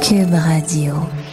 Cube Radio.